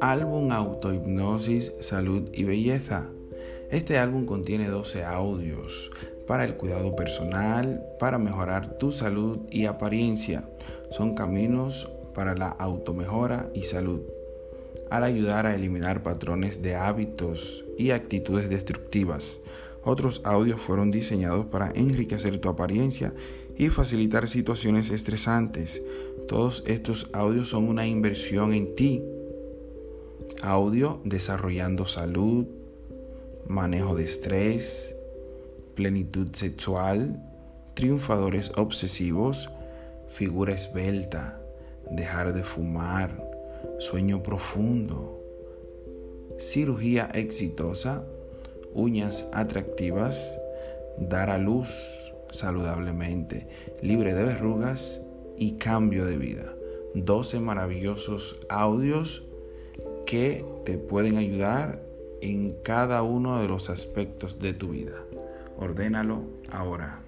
Álbum Autohipnosis, Salud y Belleza. Este álbum contiene 12 audios para el cuidado personal, para mejorar tu salud y apariencia. Son caminos para la automejora y salud, al ayudar a eliminar patrones de hábitos y actitudes destructivas. Otros audios fueron diseñados para enriquecer tu apariencia y facilitar situaciones estresantes. Todos estos audios son una inversión en ti audio desarrollando salud, manejo de estrés, plenitud sexual, triunfadores obsesivos, figura esbelta, dejar de fumar, sueño profundo, cirugía exitosa, uñas atractivas, dar a luz saludablemente, libre de verrugas y cambio de vida. 12 maravillosos audios que te pueden ayudar en cada uno de los aspectos de tu vida. Ordénalo ahora.